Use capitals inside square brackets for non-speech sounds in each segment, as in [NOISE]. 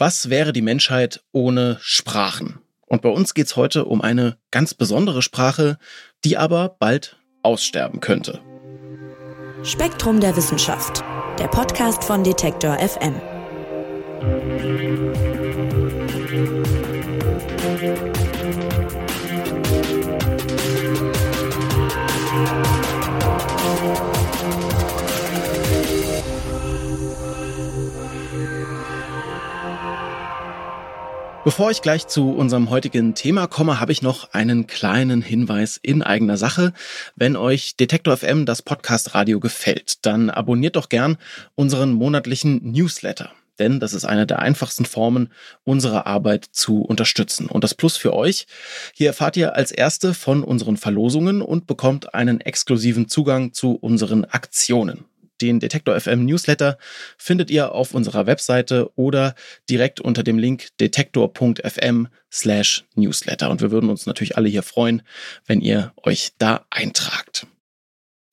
Was wäre die Menschheit ohne Sprachen? Und bei uns geht es heute um eine ganz besondere Sprache, die aber bald aussterben könnte. Spektrum der Wissenschaft, der Podcast von Detektor FM. Bevor ich gleich zu unserem heutigen Thema komme, habe ich noch einen kleinen Hinweis in eigener Sache. Wenn euch Detektor FM das Podcast Radio gefällt, dann abonniert doch gern unseren monatlichen Newsletter. Denn das ist eine der einfachsten Formen, unsere Arbeit zu unterstützen. Und das Plus für euch, hier erfahrt ihr als erste von unseren Verlosungen und bekommt einen exklusiven Zugang zu unseren Aktionen. Den Detektor FM Newsletter findet ihr auf unserer Webseite oder direkt unter dem Link detektor.fm slash Newsletter. Und wir würden uns natürlich alle hier freuen, wenn ihr euch da eintragt.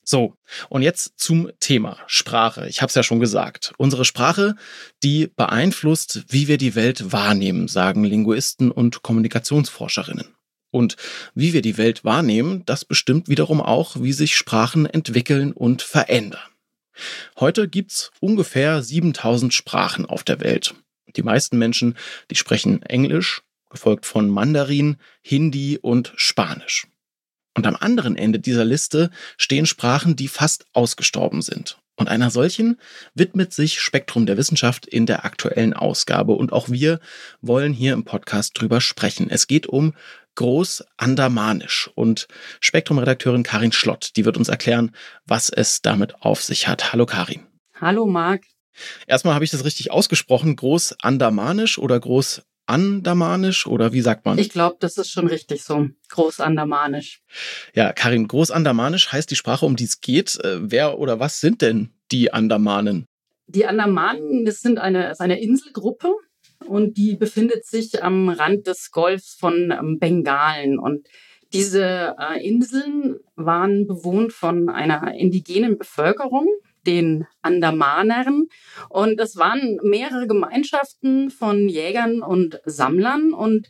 So, und jetzt zum Thema Sprache. Ich habe es ja schon gesagt. Unsere Sprache, die beeinflusst, wie wir die Welt wahrnehmen, sagen Linguisten und Kommunikationsforscherinnen. Und wie wir die Welt wahrnehmen, das bestimmt wiederum auch, wie sich Sprachen entwickeln und verändern. Heute gibt's ungefähr 7000 Sprachen auf der Welt. Die meisten Menschen, die sprechen Englisch, gefolgt von Mandarin, Hindi und Spanisch. Und am anderen Ende dieser Liste stehen Sprachen, die fast ausgestorben sind. Und einer solchen widmet sich Spektrum der Wissenschaft in der aktuellen Ausgabe. Und auch wir wollen hier im Podcast drüber sprechen. Es geht um Großandamanisch. Und Spektrum-Redakteurin Karin Schlott, die wird uns erklären, was es damit auf sich hat. Hallo Karin. Hallo Marc. Erstmal habe ich das richtig ausgesprochen. Großandamanisch oder Großandamanisch oder wie sagt man? Ich glaube, das ist schon richtig so. Großandamanisch. Ja, Karin, Großandamanisch heißt die Sprache, um die es geht. Äh, wer oder was sind denn die Andamanen? Die Andamanen, das sind eine, ist eine Inselgruppe und die befindet sich am Rand des Golfs von ähm, Bengalen. Und diese äh, Inseln waren bewohnt von einer indigenen Bevölkerung, den Andamanern. Und es waren mehrere Gemeinschaften von Jägern und Sammlern. Und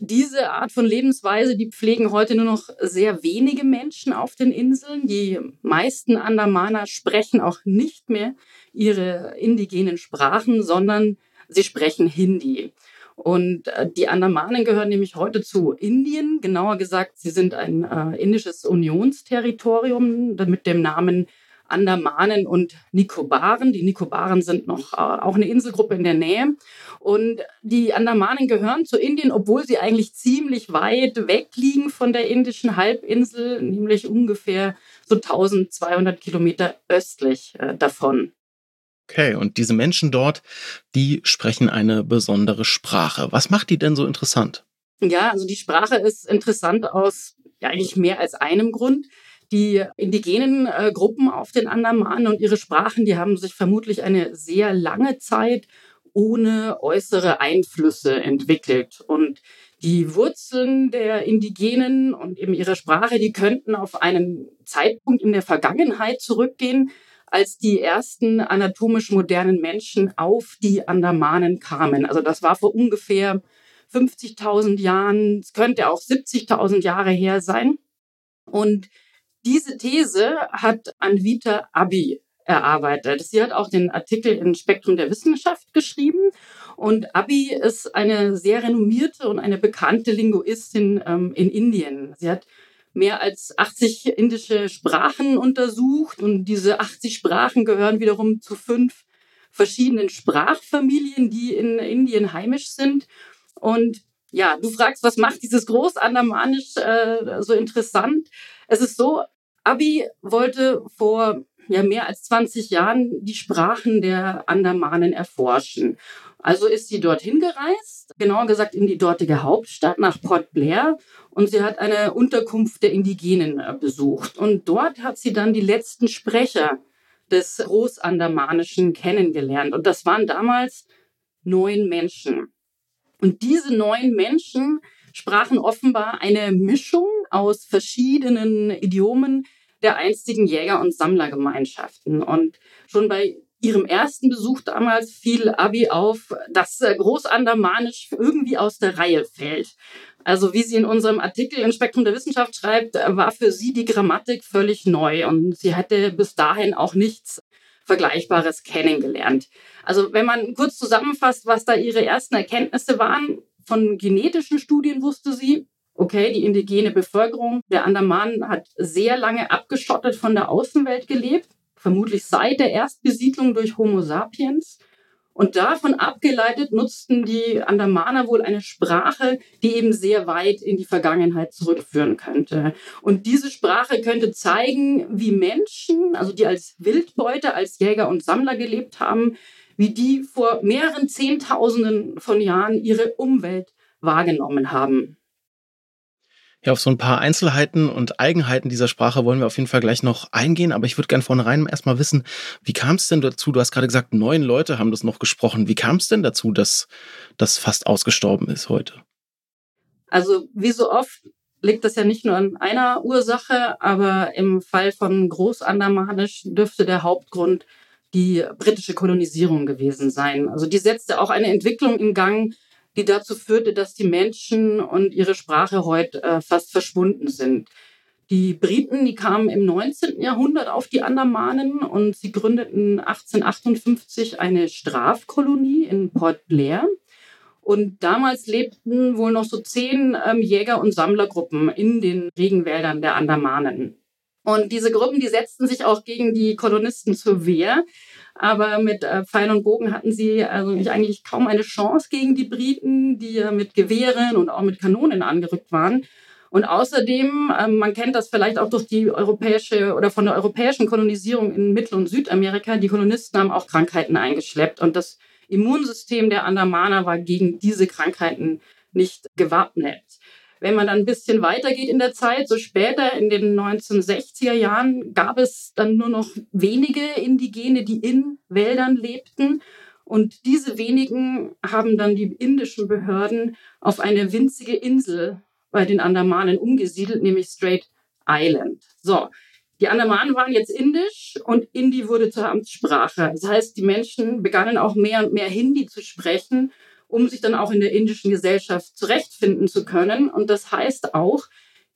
diese Art von Lebensweise, die pflegen heute nur noch sehr wenige Menschen auf den Inseln. Die meisten Andamaner sprechen auch nicht mehr ihre indigenen Sprachen, sondern sie sprechen Hindi. Und äh, die Andamanen gehören nämlich heute zu Indien. Genauer gesagt, sie sind ein äh, indisches Unionsterritorium mit dem Namen Andamanen und Nikobaren. Die Nikobaren sind noch äh, auch eine Inselgruppe in der Nähe. Und die Andamanen gehören zu Indien, obwohl sie eigentlich ziemlich weit weg liegen von der indischen Halbinsel, nämlich ungefähr so 1200 Kilometer östlich äh, davon. Okay, und diese Menschen dort, die sprechen eine besondere Sprache. Was macht die denn so interessant? Ja, also die Sprache ist interessant aus ja, eigentlich mehr als einem Grund. Die indigenen äh, Gruppen auf den Andamanen und ihre Sprachen, die haben sich vermutlich eine sehr lange Zeit ohne äußere Einflüsse entwickelt. Und die Wurzeln der Indigenen und eben ihre Sprache, die könnten auf einen Zeitpunkt in der Vergangenheit zurückgehen, als die ersten anatomisch modernen Menschen auf die Andamanen kamen. Also das war vor ungefähr 50.000 Jahren, es könnte auch 70.000 Jahre her sein. Und diese These hat Anvita Abi erarbeitet. Sie hat auch den Artikel in Spektrum der Wissenschaft geschrieben. Und Abi ist eine sehr renommierte und eine bekannte Linguistin ähm, in Indien. Sie hat mehr als 80 indische Sprachen untersucht und diese 80 Sprachen gehören wiederum zu fünf verschiedenen Sprachfamilien, die in Indien heimisch sind. Und ja, du fragst, was macht dieses Großandamanisch äh, so interessant? Es ist so, Abi wollte vor ja, mehr als 20 Jahren die Sprachen der Andamanen erforschen. Also ist sie dorthin gereist, genauer gesagt in die dortige Hauptstadt nach Port Blair und sie hat eine Unterkunft der Indigenen äh, besucht. Und dort hat sie dann die letzten Sprecher des Großandamanischen kennengelernt. Und das waren damals neun Menschen. Und diese neun Menschen sprachen offenbar eine Mischung aus verschiedenen Idiomen der einstigen Jäger- und Sammlergemeinschaften. Und schon bei ihrem ersten Besuch damals fiel Abi auf, dass äh, Großandermanisch irgendwie aus der Reihe fällt. Also wie sie in unserem Artikel im Spektrum der Wissenschaft schreibt, äh, war für sie die Grammatik völlig neu und sie hatte bis dahin auch nichts Vergleichbares kennengelernt. Also wenn man kurz zusammenfasst, was da ihre ersten Erkenntnisse waren, von genetischen Studien wusste sie, okay, die indigene Bevölkerung der Andamanen hat sehr lange abgeschottet von der Außenwelt gelebt vermutlich seit der Erstbesiedlung durch Homo sapiens. Und davon abgeleitet nutzten die Andamaner wohl eine Sprache, die eben sehr weit in die Vergangenheit zurückführen könnte. Und diese Sprache könnte zeigen, wie Menschen, also die als Wildbeute, als Jäger und Sammler gelebt haben, wie die vor mehreren Zehntausenden von Jahren ihre Umwelt wahrgenommen haben. Ja, auf so ein paar Einzelheiten und Eigenheiten dieser Sprache wollen wir auf jeden Fall gleich noch eingehen, aber ich würde gerne vornherein erstmal wissen, wie kam es denn dazu? Du hast gerade gesagt, neun Leute haben das noch gesprochen. Wie kam es denn dazu, dass das fast ausgestorben ist heute? Also, wie so oft liegt das ja nicht nur an einer Ursache, aber im Fall von Großandamanisch dürfte der Hauptgrund die britische Kolonisierung gewesen sein. Also die setzte auch eine Entwicklung in Gang, die dazu führte, dass die Menschen und ihre Sprache heute äh, fast verschwunden sind. Die Briten, die kamen im 19. Jahrhundert auf die Andamanen und sie gründeten 1858 eine Strafkolonie in Port Blair. Und damals lebten wohl noch so zehn ähm, Jäger- und Sammlergruppen in den Regenwäldern der Andamanen. Und diese Gruppen, die setzten sich auch gegen die Kolonisten zur Wehr. Aber mit äh, Pfeil und Bogen hatten sie also eigentlich kaum eine Chance gegen die Briten, die ja mit Gewehren und auch mit Kanonen angerückt waren. Und außerdem, ähm, man kennt das vielleicht auch durch die europäische oder von der europäischen Kolonisierung in Mittel- und Südamerika, die Kolonisten haben auch Krankheiten eingeschleppt. Und das Immunsystem der Andamaner war gegen diese Krankheiten nicht gewappnet. Wenn man dann ein bisschen weitergeht in der Zeit, so später in den 1960er Jahren, gab es dann nur noch wenige Indigene, die in Wäldern lebten. Und diese wenigen haben dann die indischen Behörden auf eine winzige Insel bei den Andamanen umgesiedelt, nämlich Strait Island. So, die Andamanen waren jetzt indisch und Hindi wurde zur Amtssprache. Das heißt, die Menschen begannen auch mehr und mehr Hindi zu sprechen um sich dann auch in der indischen Gesellschaft zurechtfinden zu können. Und das heißt auch,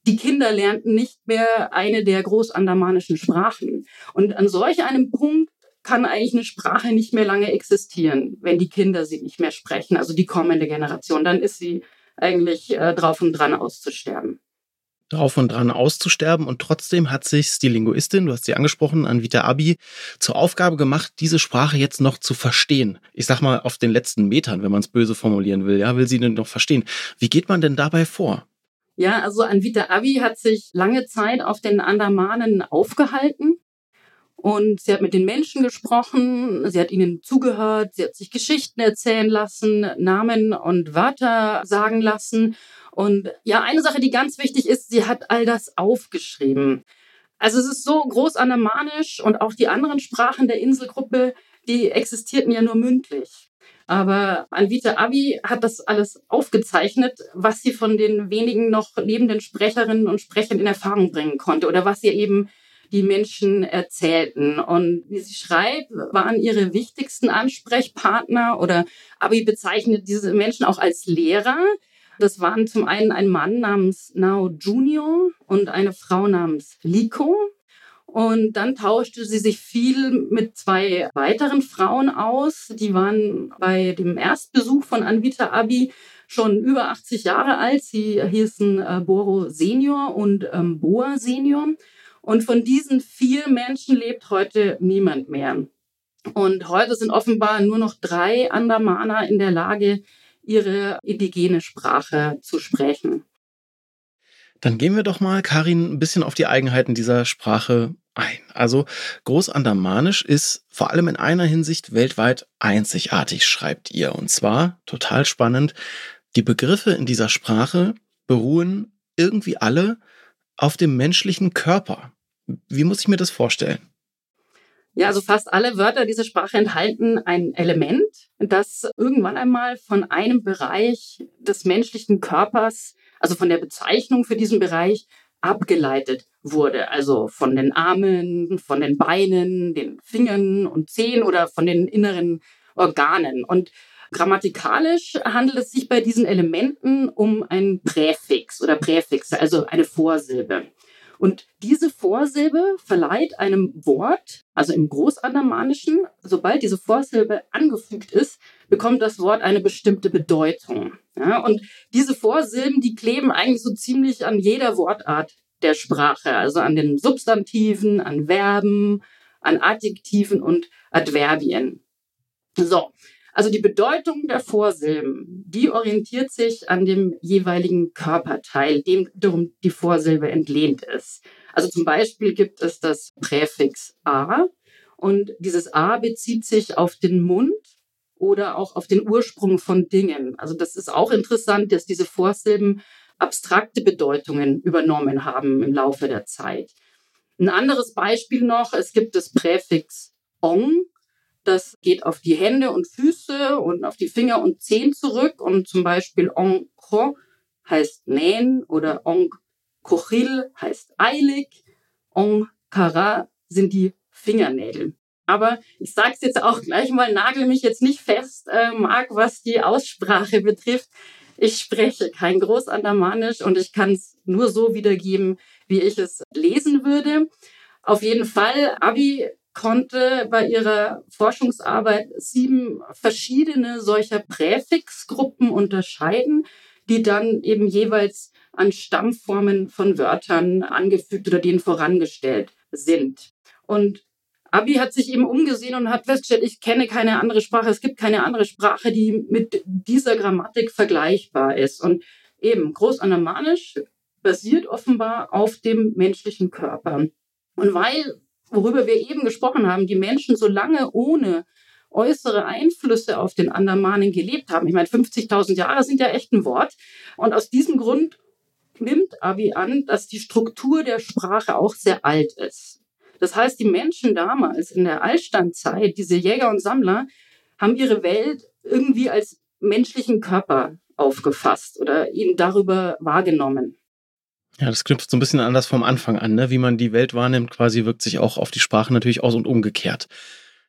die Kinder lernten nicht mehr eine der großandamanischen Sprachen. Und an solch einem Punkt kann eigentlich eine Sprache nicht mehr lange existieren, wenn die Kinder sie nicht mehr sprechen, also die kommende Generation. Dann ist sie eigentlich äh, drauf und dran auszusterben drauf und dran auszusterben. Und trotzdem hat sich die Linguistin, du hast sie angesprochen, Anvita Abi, zur Aufgabe gemacht, diese Sprache jetzt noch zu verstehen. Ich sag mal auf den letzten Metern, wenn man es böse formulieren will. Ja, will sie denn noch verstehen? Wie geht man denn dabei vor? Ja, also Anvita Abi hat sich lange Zeit auf den Andamanen aufgehalten. Und sie hat mit den Menschen gesprochen, sie hat ihnen zugehört, sie hat sich Geschichten erzählen lassen, Namen und Wörter sagen lassen und ja, eine Sache, die ganz wichtig ist, sie hat all das aufgeschrieben. Also es ist so groß anemanisch und auch die anderen Sprachen der Inselgruppe, die existierten ja nur mündlich. Aber Anvita Abi hat das alles aufgezeichnet, was sie von den wenigen noch lebenden Sprecherinnen und Sprechern in Erfahrung bringen konnte oder was ihr eben die Menschen erzählten. Und wie sie schreibt, waren ihre wichtigsten Ansprechpartner oder Abi bezeichnet diese Menschen auch als Lehrer, das waren zum einen ein Mann namens Nao Junior und eine Frau namens Liko. Und dann tauschte sie sich viel mit zwei weiteren Frauen aus. Die waren bei dem Erstbesuch von Anvita Abi schon über 80 Jahre alt. Sie hießen äh, Boro Senior und ähm, Boa Senior. Und von diesen vier Menschen lebt heute niemand mehr. Und heute sind offenbar nur noch drei Andamaner in der Lage, ihre indigene Sprache zu sprechen. Dann gehen wir doch mal, Karin, ein bisschen auf die Eigenheiten dieser Sprache ein. Also Großandamanisch ist vor allem in einer Hinsicht weltweit einzigartig, schreibt ihr. Und zwar, total spannend, die Begriffe in dieser Sprache beruhen irgendwie alle auf dem menschlichen Körper. Wie muss ich mir das vorstellen? Ja, also fast alle Wörter dieser Sprache enthalten ein Element, das irgendwann einmal von einem Bereich des menschlichen Körpers, also von der Bezeichnung für diesen Bereich, abgeleitet wurde. Also von den Armen, von den Beinen, den Fingern und Zehen oder von den inneren Organen. Und grammatikalisch handelt es sich bei diesen Elementen um ein Präfix oder Präfixe, also eine Vorsilbe. Und diese Vorsilbe verleiht einem Wort, also im Großandamanischen, sobald diese Vorsilbe angefügt ist, bekommt das Wort eine bestimmte Bedeutung. Ja, und diese Vorsilben, die kleben eigentlich so ziemlich an jeder Wortart der Sprache, also an den Substantiven, an Verben, an Adjektiven und Adverbien. So, also die Bedeutung der Vorsilben, die orientiert sich an dem jeweiligen Körperteil, dem darum die Vorsilbe entlehnt ist. Also zum Beispiel gibt es das Präfix a und dieses a bezieht sich auf den Mund oder auch auf den Ursprung von Dingen. Also das ist auch interessant, dass diese Vorsilben abstrakte Bedeutungen übernommen haben im Laufe der Zeit. Ein anderes Beispiel noch, es gibt das Präfix ong. Das geht auf die Hände und Füße und auf die Finger und Zehen zurück. Und zum Beispiel ong ko heißt nähen oder ong kochil heißt eilig. Ong kara sind die Fingernägel. Aber ich sage es jetzt auch gleich mal, nagel mich jetzt nicht fest, äh, Marc, was die Aussprache betrifft. Ich spreche kein Großandamanisch und ich kann es nur so wiedergeben, wie ich es lesen würde. Auf jeden Fall, Abi konnte bei ihrer Forschungsarbeit sieben verschiedene solcher Präfixgruppen unterscheiden, die dann eben jeweils an Stammformen von Wörtern angefügt oder denen vorangestellt sind. Und Abi hat sich eben umgesehen und hat festgestellt, ich kenne keine andere Sprache, es gibt keine andere Sprache, die mit dieser Grammatik vergleichbar ist. Und eben Großanamanisch basiert offenbar auf dem menschlichen Körper. Und weil, worüber wir eben gesprochen haben, die Menschen so lange ohne äußere Einflüsse auf den Andamanen gelebt haben. Ich meine, 50.000 Jahre sind ja echt ein Wort. Und aus diesem Grund nimmt Abi an, dass die Struktur der Sprache auch sehr alt ist. Das heißt, die Menschen damals in der Altstandzeit, diese Jäger und Sammler, haben ihre Welt irgendwie als menschlichen Körper aufgefasst oder ihn darüber wahrgenommen. Ja, das knüpft so ein bisschen anders vom Anfang an, ne? Wie man die Welt wahrnimmt, quasi wirkt sich auch auf die Sprache natürlich aus und umgekehrt.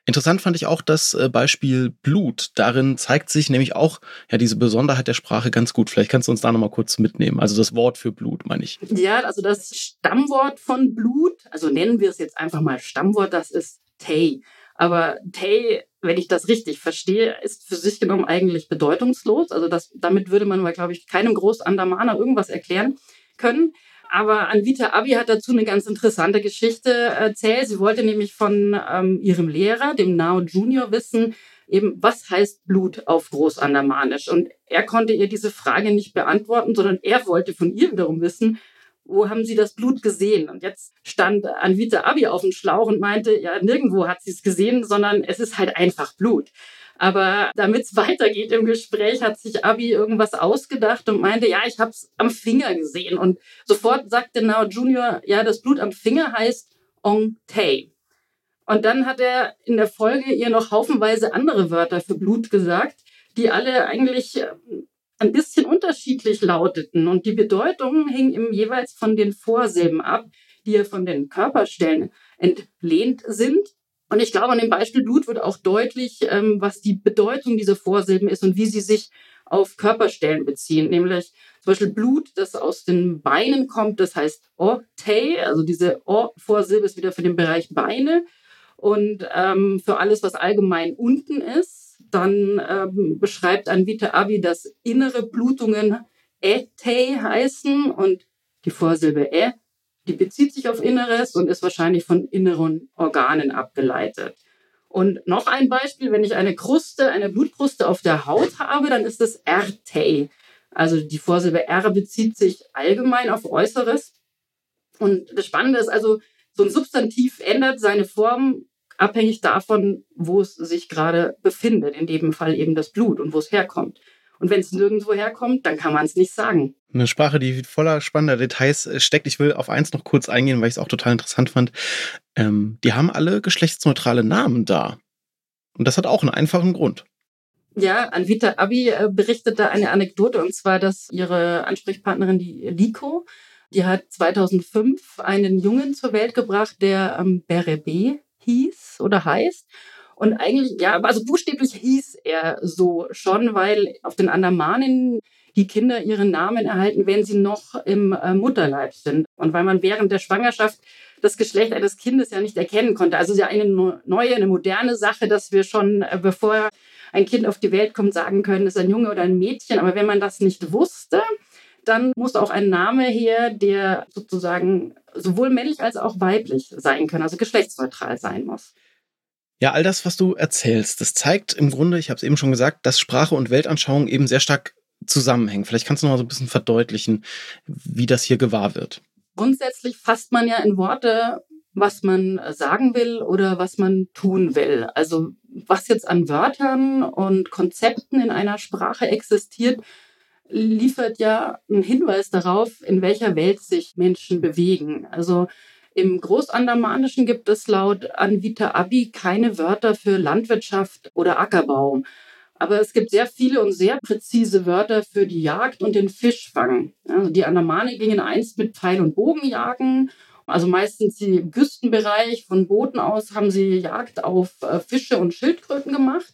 Interessant fand ich auch das äh, Beispiel Blut. Darin zeigt sich nämlich auch ja diese Besonderheit der Sprache ganz gut. Vielleicht kannst du uns da nochmal kurz mitnehmen. Also das Wort für Blut, meine ich. Ja, also das Stammwort von Blut, also nennen wir es jetzt einfach mal Stammwort, das ist Tay. Aber Tay, wenn ich das richtig verstehe, ist für sich genommen eigentlich bedeutungslos. Also das, damit würde man, glaube ich, keinem Großandamaner irgendwas erklären können. Aber Anvita Abi hat dazu eine ganz interessante Geschichte erzählt. Sie wollte nämlich von ähm, ihrem Lehrer, dem Nao Junior, wissen, eben, was heißt Blut auf Großandamanisch? Und er konnte ihr diese Frage nicht beantworten, sondern er wollte von ihr wiederum wissen, wo haben Sie das Blut gesehen? Und jetzt stand Anvita Abi auf dem Schlauch und meinte, ja, nirgendwo hat sie es gesehen, sondern es ist halt einfach Blut. Aber damit es [LAUGHS] weitergeht im Gespräch, hat sich Abi irgendwas ausgedacht und meinte, ja, ich habe es am Finger gesehen. Und sofort sagte Now Junior, ja, das Blut am Finger heißt Ong Tay. Und dann hat er in der Folge ihr noch haufenweise andere Wörter für Blut gesagt, die alle eigentlich äh, ein bisschen unterschiedlich lauteten. Und die Bedeutung hing ihm jeweils von den Vorsilben ab, die ja von den Körperstellen entlehnt sind. Und ich glaube, an dem Beispiel Blut wird auch deutlich, ähm, was die Bedeutung dieser Vorsilben ist und wie sie sich auf Körperstellen beziehen. Nämlich zum Beispiel Blut, das aus den Beinen kommt, das heißt Ortei, also diese O-Vorsilbe ist wieder für den Bereich Beine. Und ähm, für alles, was allgemein unten ist, dann ähm, beschreibt Anvita Abi, dass innere Blutungen Etei heißen und die Vorsilbe E die bezieht sich auf Inneres und ist wahrscheinlich von inneren Organen abgeleitet. Und noch ein Beispiel, wenn ich eine Kruste, eine Blutkruste auf der Haut habe, dann ist es RT. Also die Vorsilbe R bezieht sich allgemein auf Äußeres. Und das Spannende ist also, so ein Substantiv ändert seine Form abhängig davon, wo es sich gerade befindet. In dem Fall eben das Blut und wo es herkommt. Und wenn es nirgendwo herkommt, dann kann man es nicht sagen. Eine Sprache, die voller spannender Details äh, steckt. Ich will auf eins noch kurz eingehen, weil ich es auch total interessant fand. Ähm, die haben alle geschlechtsneutrale Namen da. Und das hat auch einen einfachen Grund. Ja, Anvita Abi äh, berichtet da eine Anekdote und zwar, dass ihre Ansprechpartnerin, die Liko, Die hat 2005 einen Jungen zur Welt gebracht, der ähm, Berebe hieß oder heißt. Und eigentlich, ja, also buchstäblich hieß er so schon, weil auf den Andamanen die Kinder ihren Namen erhalten, wenn sie noch im äh, Mutterleib sind. Und weil man während der Schwangerschaft das Geschlecht eines Kindes ja nicht erkennen konnte. Also ja eine neue, eine moderne Sache, dass wir schon, äh, bevor ein Kind auf die Welt kommt, sagen können, ist ein Junge oder ein Mädchen. Aber wenn man das nicht wusste, dann muss auch ein Name her, der sozusagen sowohl männlich als auch weiblich sein kann, also geschlechtsneutral sein muss. Ja, all das, was du erzählst, das zeigt im Grunde, ich habe es eben schon gesagt, dass Sprache und Weltanschauung eben sehr stark zusammenhängen. Vielleicht kannst du noch mal so ein bisschen verdeutlichen, wie das hier gewahr wird. Grundsätzlich fasst man ja in Worte, was man sagen will oder was man tun will. Also was jetzt an Wörtern und Konzepten in einer Sprache existiert, liefert ja einen Hinweis darauf, in welcher Welt sich Menschen bewegen. Also im Großandamanischen gibt es laut Anvita Abi keine Wörter für Landwirtschaft oder Ackerbau. Aber es gibt sehr viele und sehr präzise Wörter für die Jagd und den Fischfang. Also die Andamane gingen einst mit Pfeil und Bogen jagen. Also meistens im Küstenbereich von Booten aus haben sie Jagd auf äh, Fische und Schildkröten gemacht.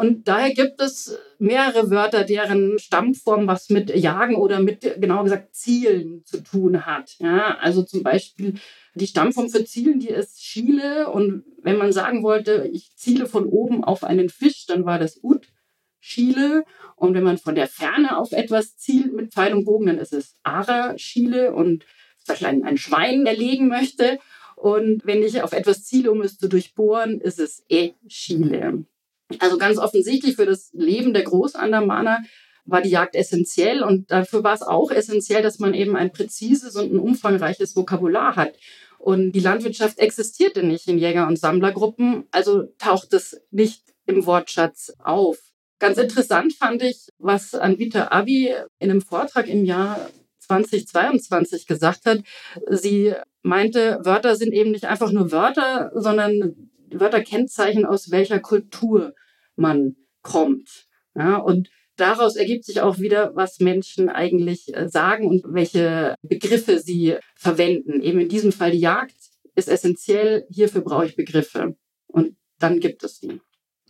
Und daher gibt es mehrere Wörter, deren Stammform was mit Jagen oder mit, genau gesagt, Zielen zu tun hat. Ja, also zum Beispiel die Stammform für Zielen, die ist Schiele. Und wenn man sagen wollte, ich ziele von oben auf einen Fisch, dann war das Ut. Schiele. Und wenn man von der Ferne auf etwas zielt mit Pfeil und Bogen, dann ist es Ara Schiele und zum ein, ein Schwein erlegen möchte. Und wenn ich auf etwas ziele, um es zu durchbohren, ist es E Schiele. Also ganz offensichtlich für das Leben der Großandamaner war die Jagd essentiell und dafür war es auch essentiell, dass man eben ein präzises und ein umfangreiches Vokabular hat. Und die Landwirtschaft existierte nicht in Jäger- und Sammlergruppen, also taucht es nicht im Wortschatz auf. Ganz interessant fand ich, was Anvita Abi in einem Vortrag im Jahr 2022 gesagt hat. Sie meinte, Wörter sind eben nicht einfach nur Wörter, sondern Wörter kennzeichnen, aus welcher Kultur man kommt. Ja, und daraus ergibt sich auch wieder, was Menschen eigentlich äh, sagen und welche Begriffe sie verwenden. Eben in diesem Fall die Jagd ist essentiell. Hierfür brauche ich Begriffe. Und dann gibt es die.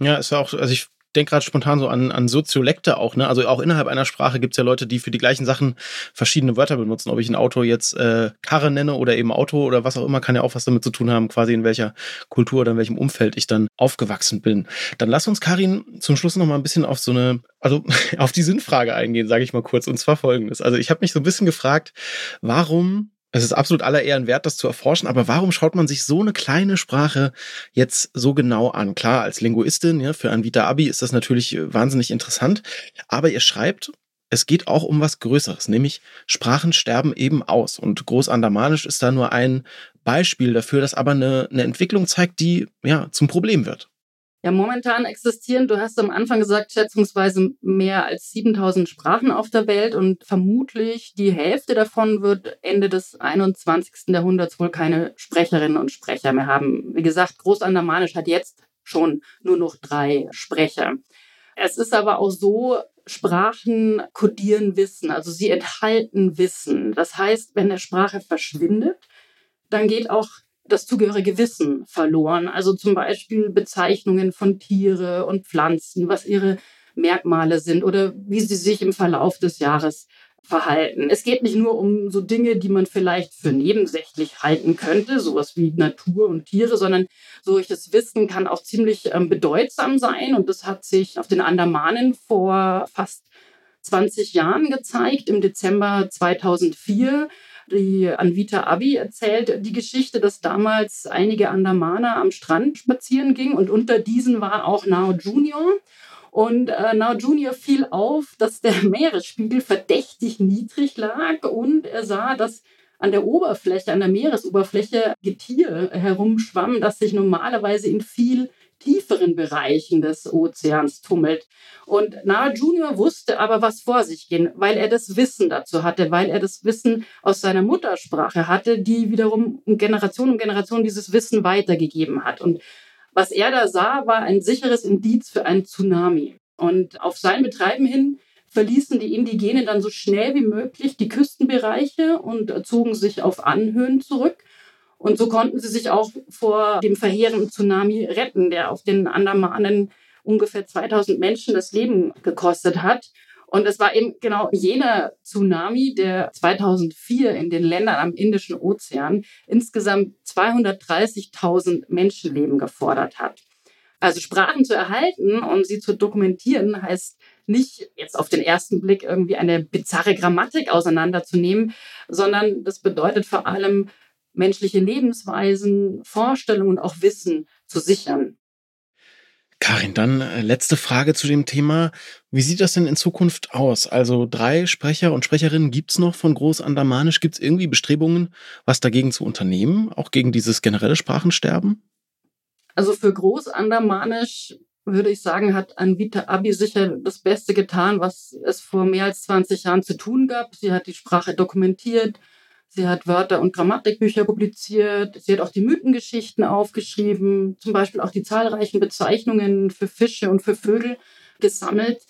Ja, ist auch, also ich denke gerade spontan so an, an Soziolekte auch, ne? Also auch innerhalb einer Sprache gibt es ja Leute, die für die gleichen Sachen verschiedene Wörter benutzen. Ob ich ein Auto jetzt äh, Karre nenne oder eben Auto oder was auch immer, kann ja auch was damit zu tun haben, quasi in welcher Kultur oder in welchem Umfeld ich dann aufgewachsen bin. Dann lass uns, Karin, zum Schluss noch mal ein bisschen auf so eine, also [LAUGHS] auf die Sinnfrage eingehen, sage ich mal kurz. Und zwar folgendes. Also ich habe mich so ein bisschen gefragt, warum es ist absolut aller Ehren wert, das zu erforschen, aber warum schaut man sich so eine kleine Sprache jetzt so genau an? Klar, als Linguistin, ja, für Anvita Abi ist das natürlich äh, wahnsinnig interessant, aber ihr schreibt, es geht auch um was Größeres, nämlich Sprachen sterben eben aus. Und Großandamanisch ist da nur ein Beispiel dafür, das aber eine, eine Entwicklung zeigt, die ja zum Problem wird. Ja, momentan existieren, du hast am Anfang gesagt, schätzungsweise mehr als 7000 Sprachen auf der Welt und vermutlich die Hälfte davon wird Ende des 21. Jahrhunderts wohl keine Sprecherinnen und Sprecher mehr haben. Wie gesagt, Großandamanisch hat jetzt schon nur noch drei Sprecher. Es ist aber auch so, Sprachen kodieren Wissen, also sie enthalten Wissen. Das heißt, wenn eine Sprache verschwindet, dann geht auch das zugehörige Wissen verloren. Also zum Beispiel Bezeichnungen von Tiere und Pflanzen, was ihre Merkmale sind oder wie sie sich im Verlauf des Jahres verhalten. Es geht nicht nur um so Dinge, die man vielleicht für nebensächlich halten könnte, sowas wie Natur und Tiere, sondern solches Wissen kann auch ziemlich ähm, bedeutsam sein. Und das hat sich auf den Andamanen vor fast 20 Jahren gezeigt, im Dezember 2004 die Anvita Abi erzählt die Geschichte, dass damals einige Andamaner am Strand spazieren gingen und unter diesen war auch Nao Junior. Und äh, Nao Junior fiel auf, dass der [LAUGHS] Meeresspiegel verdächtig niedrig lag und er sah, dass an der Oberfläche, an der Meeresoberfläche Getier herumschwamm, das sich normalerweise in viel tieferen Bereichen des Ozeans tummelt. Und Nahe Junior wusste aber, was vor sich ging, weil er das Wissen dazu hatte, weil er das Wissen aus seiner Muttersprache hatte, die wiederum Generation um Generation dieses Wissen weitergegeben hat. Und was er da sah, war ein sicheres Indiz für einen Tsunami. Und auf sein Betreiben hin verließen die Indigenen dann so schnell wie möglich die Küstenbereiche und zogen sich auf Anhöhen zurück. Und so konnten sie sich auch vor dem verheerenden Tsunami retten, der auf den Andamanen ungefähr 2000 Menschen das Leben gekostet hat. Und es war eben genau jener Tsunami, der 2004 in den Ländern am Indischen Ozean insgesamt 230.000 Menschenleben gefordert hat. Also Sprachen zu erhalten und sie zu dokumentieren heißt nicht jetzt auf den ersten Blick irgendwie eine bizarre Grammatik auseinanderzunehmen, sondern das bedeutet vor allem menschliche Lebensweisen, Vorstellungen und auch Wissen zu sichern. Karin, dann äh, letzte Frage zu dem Thema. Wie sieht das denn in Zukunft aus? Also drei Sprecher und Sprecherinnen gibt's noch von Großandamanisch. Gibt's irgendwie Bestrebungen, was dagegen zu unternehmen, auch gegen dieses generelle Sprachensterben? Also für Großandamanisch würde ich sagen, hat Anvita Abi sicher das Beste getan, was es vor mehr als 20 Jahren zu tun gab. Sie hat die Sprache dokumentiert, Sie hat Wörter- und Grammatikbücher publiziert. Sie hat auch die Mythengeschichten aufgeschrieben, zum Beispiel auch die zahlreichen Bezeichnungen für Fische und für Vögel gesammelt.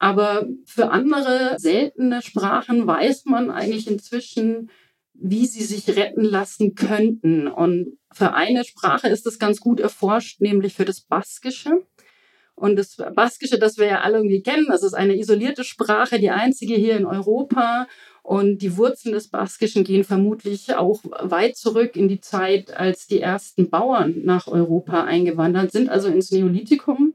Aber für andere seltene Sprachen weiß man eigentlich inzwischen, wie sie sich retten lassen könnten. Und für eine Sprache ist das ganz gut erforscht, nämlich für das Baskische. Und das Baskische, das wir ja alle irgendwie kennen, das ist eine isolierte Sprache, die einzige hier in Europa und die Wurzeln des Baskischen gehen vermutlich auch weit zurück in die Zeit, als die ersten Bauern nach Europa eingewandert sind, also ins Neolithikum.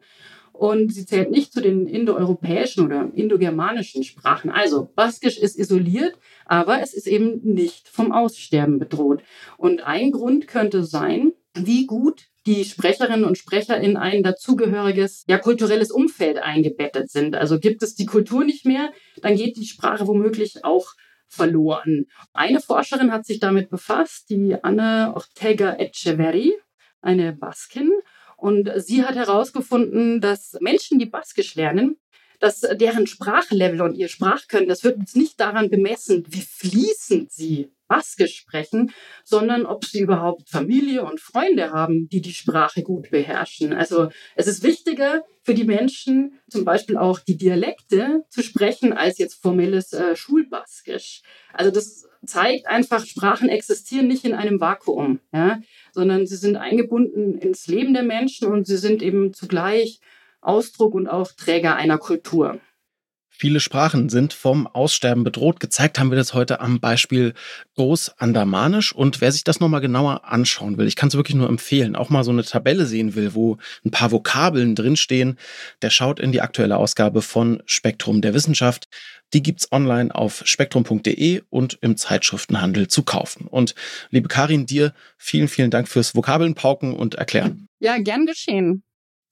Und sie zählt nicht zu den indoeuropäischen oder indogermanischen Sprachen. Also Baskisch ist isoliert, aber es ist eben nicht vom Aussterben bedroht. Und ein Grund könnte sein, wie gut die Sprecherinnen und Sprecher in ein dazugehöriges, ja, kulturelles Umfeld eingebettet sind. Also gibt es die Kultur nicht mehr, dann geht die Sprache womöglich auch verloren. Eine Forscherin hat sich damit befasst, die Anne Ortega Echeverri, eine Baskin. Und sie hat herausgefunden, dass Menschen, die Baskisch lernen, dass deren Sprachlevel und ihr Sprachkönnen, das wird jetzt nicht daran bemessen, wie fließend sie Baskisch sprechen, sondern ob sie überhaupt Familie und Freunde haben, die die Sprache gut beherrschen. Also es ist wichtiger für die Menschen, zum Beispiel auch die Dialekte zu sprechen, als jetzt formelles äh, Schulbaskisch. Also das zeigt einfach, Sprachen existieren nicht in einem Vakuum, ja, sondern sie sind eingebunden ins Leben der Menschen und sie sind eben zugleich Ausdruck und auch Träger einer Kultur. Viele Sprachen sind vom Aussterben bedroht. Gezeigt haben wir das heute am Beispiel Großandamanisch. Und wer sich das nochmal genauer anschauen will, ich kann es wirklich nur empfehlen, auch mal so eine Tabelle sehen will, wo ein paar Vokabeln drinstehen, der schaut in die aktuelle Ausgabe von Spektrum der Wissenschaft. Die gibt's online auf spektrum.de und im Zeitschriftenhandel zu kaufen. Und liebe Karin, dir vielen, vielen Dank fürs Vokabeln pauken und erklären. Ja, gern geschehen.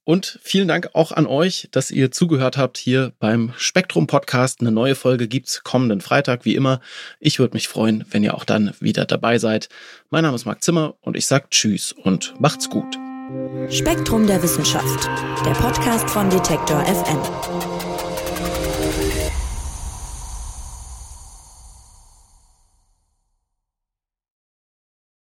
Und vielen Dank auch an euch, dass ihr zugehört habt hier beim Spektrum Podcast. Eine neue Folge gibt's kommenden Freitag, wie immer. Ich würde mich freuen, wenn ihr auch dann wieder dabei seid. Mein Name ist Marc Zimmer und ich sage Tschüss und macht's gut. Spektrum der Wissenschaft, der Podcast von Detektor FM.